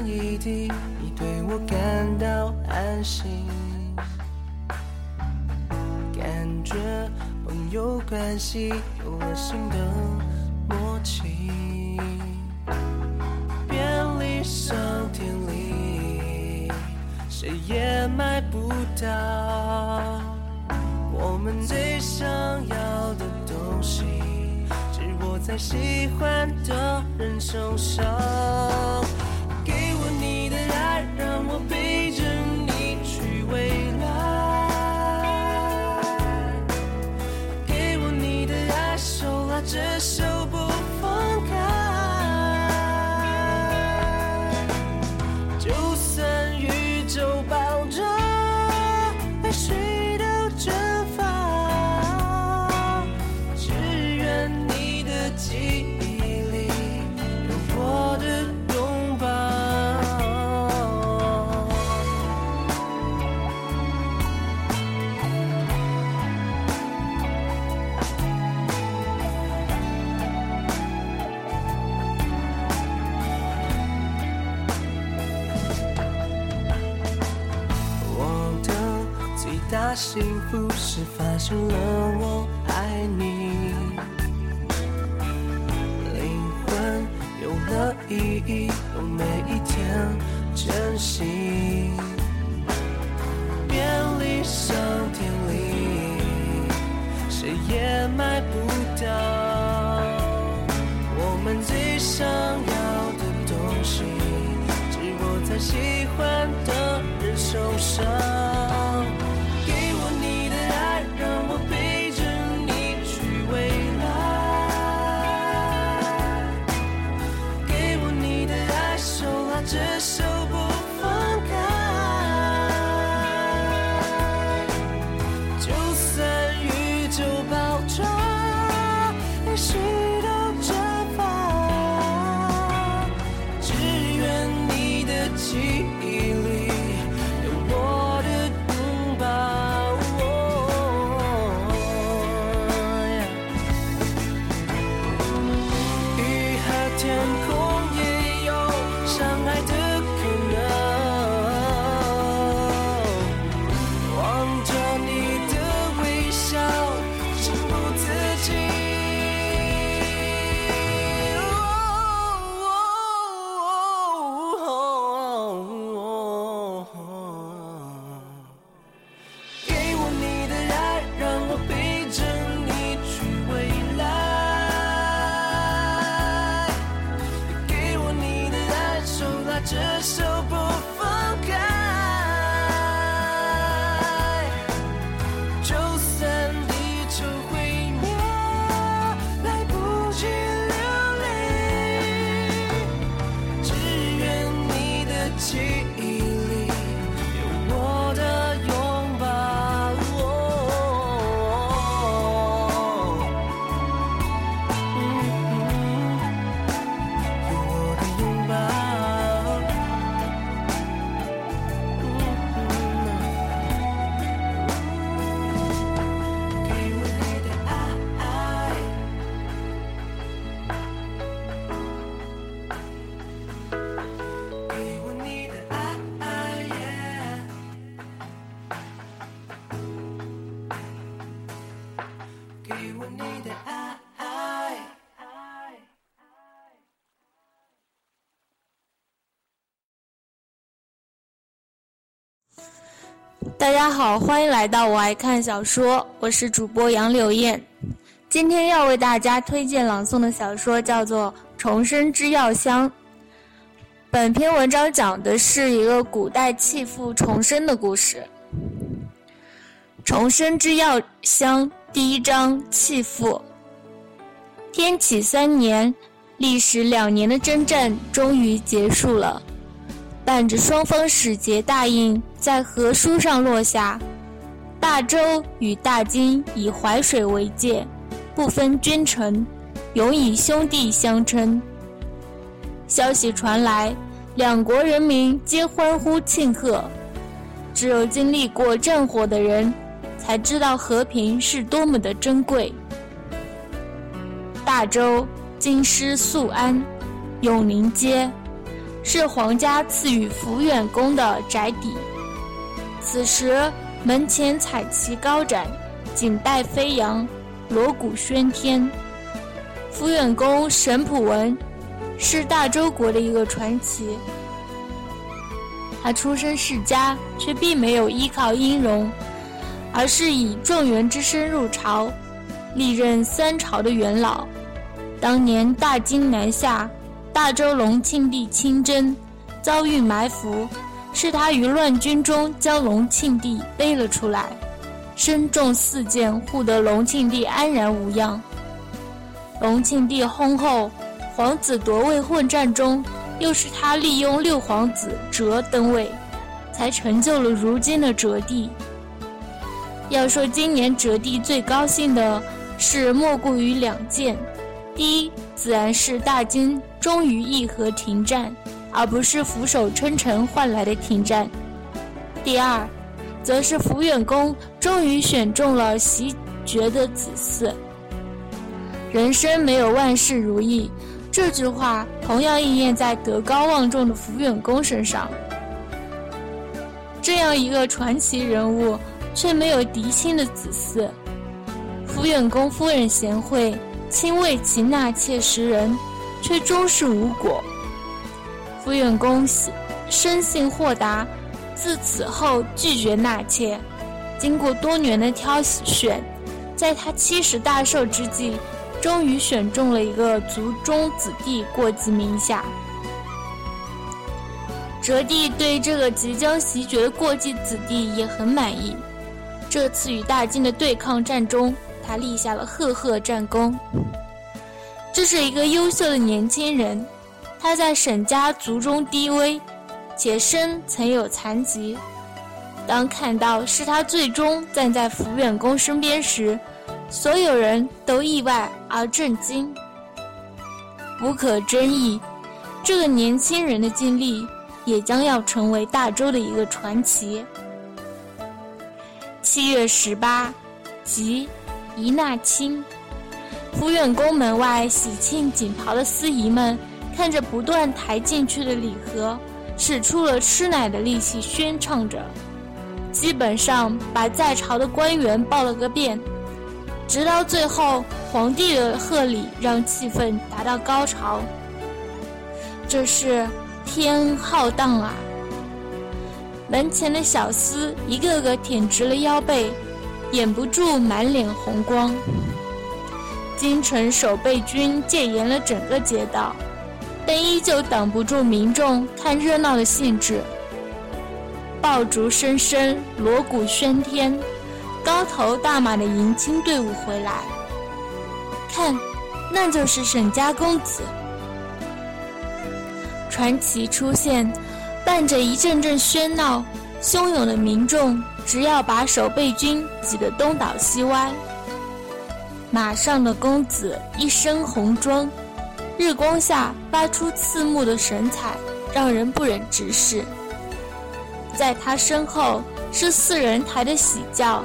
一滴，你对我感到安心，感觉朋友关系有了新的默契，便利商店里谁也买不到我们最想要的东西。只握在喜欢的人手上，幸福是发现了我爱你，灵魂有了意义，用每一天珍惜。便利商店里，谁也买不到我们最想要的东西，只握在喜欢的人手上。这首大家好，欢迎来到我爱看小说，我是主播杨柳燕。今天要为大家推荐朗诵的小说叫做《重生之药香》。本篇文章讲的是一个古代弃妇重生的故事。《重生之药香》第一章弃妇。天启三年，历时两年的征战终于结束了。伴着双方使节大印在和书上落下，大周与大金以淮水为界，不分君臣，永以兄弟相称。消息传来，两国人民皆欢呼庆贺。只有经历过战火的人，才知道和平是多么的珍贵。大周、京师、宿安、永宁街。是皇家赐予福远宫的宅邸。此时门前彩旗高展，锦带飞扬，锣鼓喧天。福远宫沈普文是大周国的一个传奇。他出身世家，却并没有依靠音容，而是以状元之身入朝，历任三朝的元老。当年大金南下，大周隆庆帝亲征，遭遇埋伏，是他于乱军中将隆庆帝背了出来，身中四箭，护得隆庆帝安然无恙。隆庆帝薨后，皇子夺位混战中。又是他利用六皇子哲登位，才成就了如今的哲帝。要说今年哲帝最高兴的是，莫过于两件：第一，自然是大金终于议和停战，而不是俯首称臣换来的停战；第二，则是福远宫终于选中了袭爵的子嗣。人生没有万事如意。这句话同样应验在德高望重的福远公身上。这样一个传奇人物，却没有嫡亲的子嗣。福远公夫人贤惠，亲为其纳妾十人，却终是无果。傅远公生性豁达，自此后拒绝纳妾。经过多年的挑选，在他七十大寿之际。终于选中了一个族中子弟过继名下。哲帝对这个即将袭爵的过继子弟也很满意。这次与大金的对抗战中，他立下了赫赫战功。这是一个优秀的年轻人，他在沈家族中低微，且身曾有残疾。当看到是他最终站在福远公身边时，所有人都意外而震惊。无可争议，这个年轻人的经历也将要成为大周的一个传奇。七月十八，即一纳亲，福远宫门外喜庆锦袍的司仪们看着不断抬进去的礼盒，使出了吃奶的力气宣唱着，基本上把在朝的官员报了个遍。直到最后，皇帝的贺礼让气氛达到高潮。这是天浩荡啊！门前的小厮一个个挺直了腰背，掩不住满脸红光。京城守备军戒严了整个街道，但依旧挡不住民众看热闹的兴致。爆竹声声，锣鼓喧天。高头大马的迎亲队伍回来，看，那就是沈家公子。传奇出现，伴着一阵阵喧闹，汹涌的民众只要把守备军挤得东倒西歪。马上的公子一身红装，日光下发出刺目的神采，让人不忍直视。在他身后是四人抬的喜轿。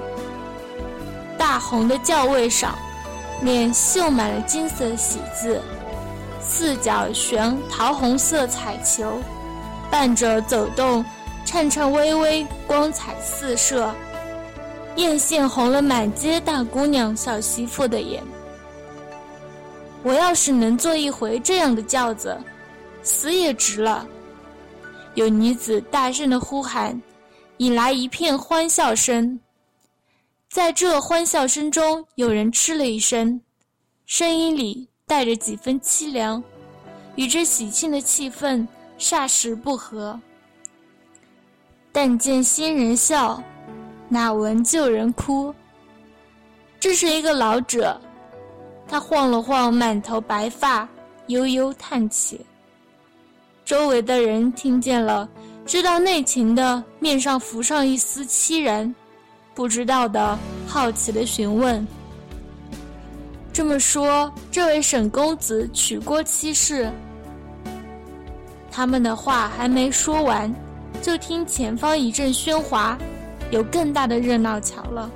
大红的轿位上，面绣满了金色喜字，四角悬桃红色彩球，伴着走动，颤颤巍巍，光彩四射，艳羡红了满街大姑娘、小媳妇的眼。我要是能坐一回这样的轿子，死也值了。有女子大声的呼喊，引来一片欢笑声。在这欢笑声中，有人嗤了一声，声音里带着几分凄凉，与这喜庆的气氛霎时不合。但见新人笑，哪闻旧人哭？这是一个老者，他晃了晃满头白发，悠悠叹气。周围的人听见了，知道内情的面上浮上一丝凄然。不知道的好奇的询问。这么说，这位沈公子娶过妻室？他们的话还没说完，就听前方一阵喧哗，有更大的热闹瞧了。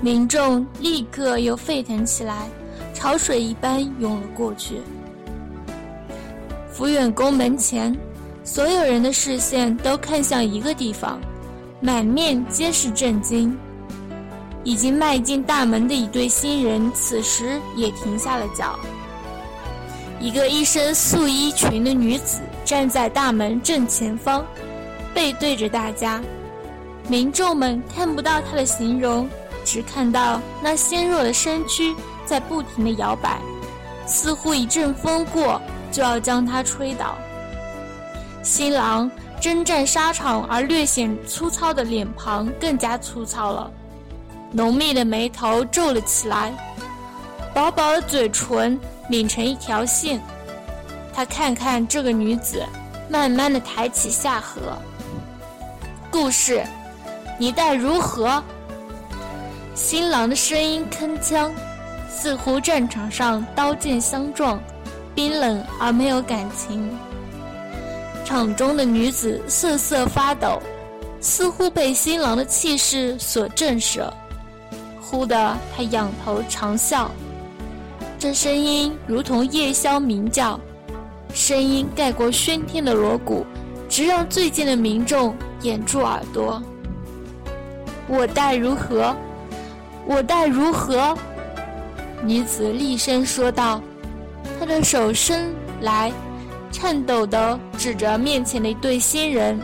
民众立刻又沸腾起来，潮水一般涌了过去。福远宫门前，所有人的视线都看向一个地方，满面皆是震惊。已经迈进大门的一对新人，此时也停下了脚。一个一身素衣裙的女子站在大门正前方，背对着大家。民众们看不到他的形容，只看到那纤弱的身躯在不停地摇摆，似乎一阵风过就要将他吹倒。新郎征战沙场而略显粗糙的脸庞更加粗糙了。浓密的眉头皱了起来，薄薄的嘴唇抿成一条线。他看看这个女子，慢慢的抬起下颌。故事，你待如何？新郎的声音铿锵，似乎战场上刀剑相撞，冰冷而没有感情。场中的女子瑟瑟发抖，似乎被新郎的气势所震慑。忽的，他仰头长啸，这声音如同夜宵鸣叫，声音盖过喧天的锣鼓，直让最近的民众掩住耳朵。我待如何？我待如何？女子厉声说道，她的手伸来，颤抖地指着面前的一对新人：“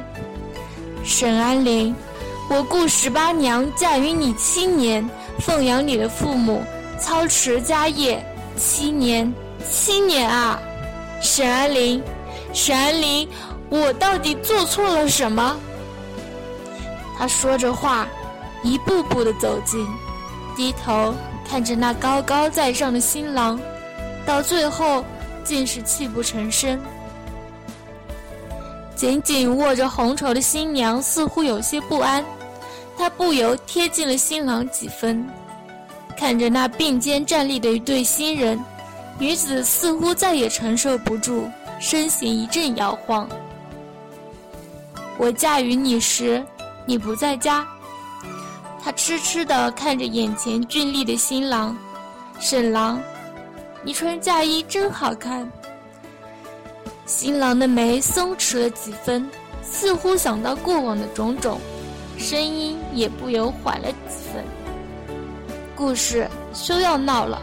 沈安林，我顾十八娘嫁于你七年。”奉养你的父母，操持家业七年，七年啊！沈安林，沈安林，我到底做错了什么？他说着话，一步步的走近，低头看着那高高在上的新郎，到最后竟是泣不成声。紧紧握着红绸的新娘似乎有些不安。她不由贴近了新郎几分，看着那并肩站立的一对新人，女子似乎再也承受不住，身形一阵摇晃。我嫁与你时，你不在家。他痴痴地看着眼前俊丽的新郎，沈郎，你穿嫁衣真好看。新郎的眉松弛了几分，似乎想到过往的种种。声音也不由缓了几分。故事休要闹了，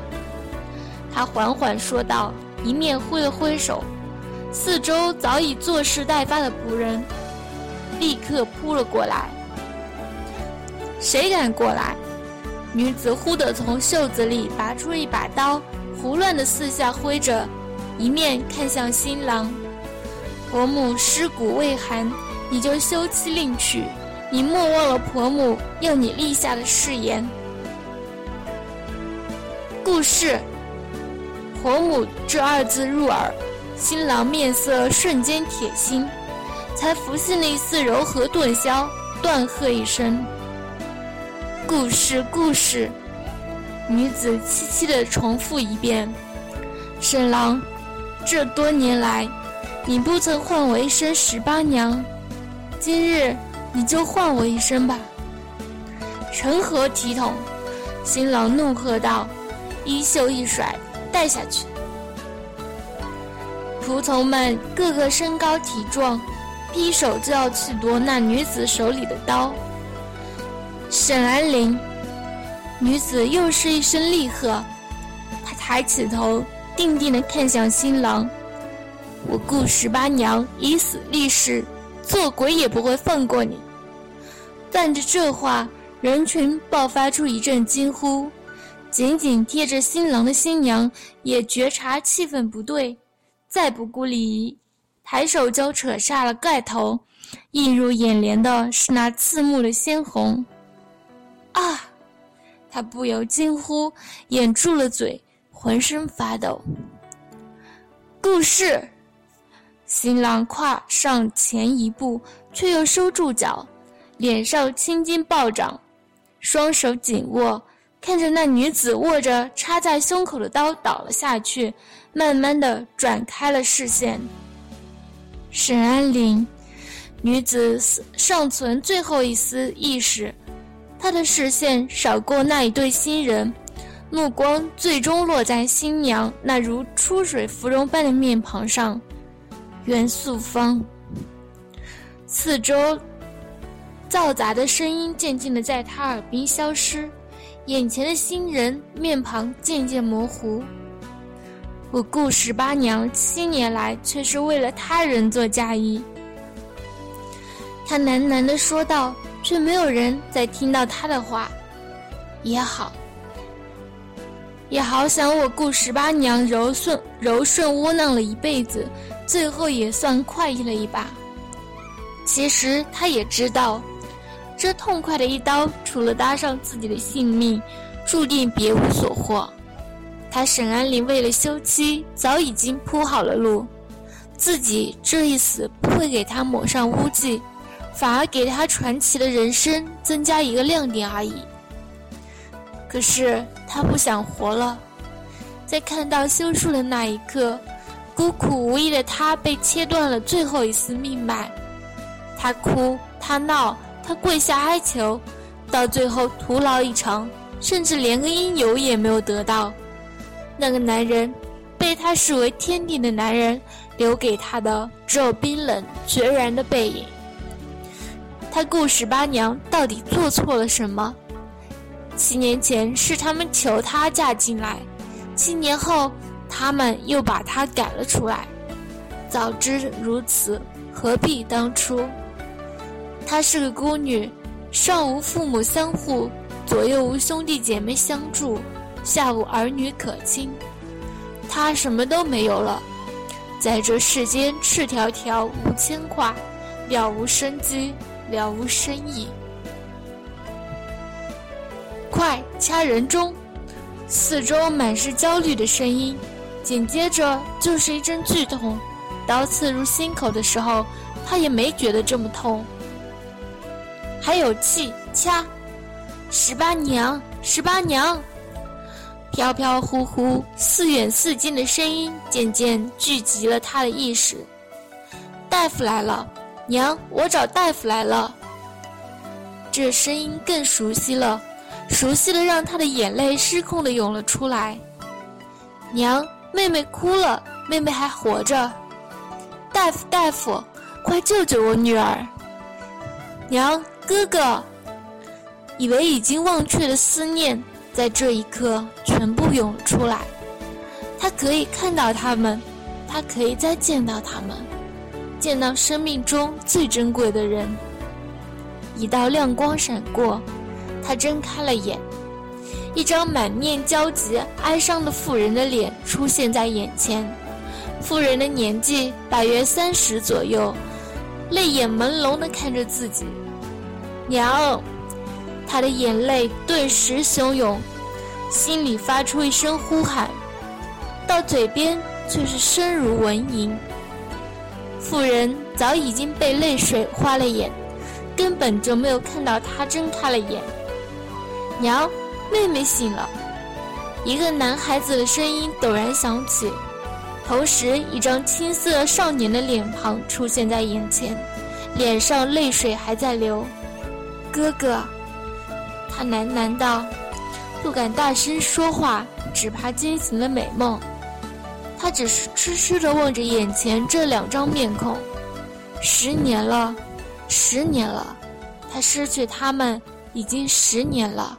他缓缓说道，一面挥了挥手，四周早已坐视待发的仆人立刻扑了过来。谁敢过来？女子忽地从袖子里拔出一把刀，胡乱的四下挥着，一面看向新郎：“婆母尸骨未寒，你就休妻另娶。”你莫忘了婆母要你立下的誓言。故事，婆母这二字入耳，新郎面色瞬间铁青，才浮现了一丝柔和顿消，断喝一声：“故事，故事。”女子凄凄的重复一遍：“沈郎，这多年来，你不曾唤我一声十八娘，今日。”你就唤我一声吧。成何体统？新郎怒喝道，衣袖一甩，带下去。仆从们个个身高体壮，劈手就要去夺那女子手里的刀。沈安陵，女子又是一声厉喝，她抬起头，定定地看向新郎。我顾十八娘以死立誓。做鬼也不会放过你！伴着这话，人群爆发出一阵惊呼。紧紧贴着新郎的新娘也觉察气氛不对，再不顾礼仪，抬手就扯下了盖头。映入眼帘的是那刺目的鲜红。啊！他不由惊呼，掩住了嘴，浑身发抖。故事。新郎跨上前一步，却又收住脚，脸上青筋暴涨，双手紧握，看着那女子握着插在胸口的刀倒了下去，慢慢的转开了视线。沈安林，女子尚存最后一丝意识，她的视线扫过那一对新人，目光最终落在新娘那如出水芙蓉般的面庞上。袁素芳。四周嘈杂的声音渐渐的在他耳边消失，眼前的新人面庞渐渐模糊。我顾十八娘七年来却是为了他人做嫁衣。他喃喃地说道，却没有人再听到他的话。也好，也好想我顾十八娘柔顺柔顺窝囊了一辈子，最后也算快意了一把。其实他也知道，这痛快的一刀，除了搭上自己的性命，注定别无所获。他沈安林为了休妻，早已经铺好了路，自己这一死不会给他抹上污迹。反而给他传奇的人生增加一个亮点而已。可是他不想活了，在看到休书的那一刻，孤苦无依的他被切断了最后一丝命脉。他哭，他闹，他跪下哀求，到最后徒劳一场，甚至连个应有也没有得到。那个男人，被他视为天地的男人，留给他的只有冰冷决然的背影。他顾十八娘到底做错了什么？七年前是他们求她嫁进来，七年后他们又把她赶了出来。早知如此，何必当初？她是个孤女，上无父母相护，左右无兄弟姐妹相助，下无儿女可亲。她什么都没有了，在这世间赤条条无牵挂，了无生机。了无生意，快掐人中！四周满是焦虑的声音，紧接着就是一阵剧痛。刀刺入心口的时候，他也没觉得这么痛。还有气，掐！十八娘，十八娘！飘飘忽忽、似远似近的声音渐渐聚集了他的意识。大夫来了。娘，我找大夫来了。这声音更熟悉了，熟悉的让他的眼泪失控的涌了出来。娘，妹妹哭了，妹妹还活着。大夫，大夫，快救救我女儿。娘，哥哥。以为已经忘却的思念，在这一刻全部涌了出来。他可以看到他们，他可以再见到他们。见到生命中最珍贵的人，一道亮光闪过，他睁开了眼，一张满面焦急、哀伤的妇人的脸出现在眼前。妇人的年纪大约三十左右，泪眼朦胧地看着自己。娘，他的眼泪顿时汹涌，心里发出一声呼喊，到嘴边却是声如蚊蝇。妇人早已经被泪水花了眼，根本就没有看到他睁开了眼。娘，妹妹醒了。一个男孩子的声音陡然响起，同时一张青涩少年的脸庞出现在眼前，脸上泪水还在流。哥哥，他喃喃道，不敢大声说话，只怕惊醒了美梦。他只是痴痴地望着眼前这两张面孔，十年了，十年了，他失去他们已经十年了。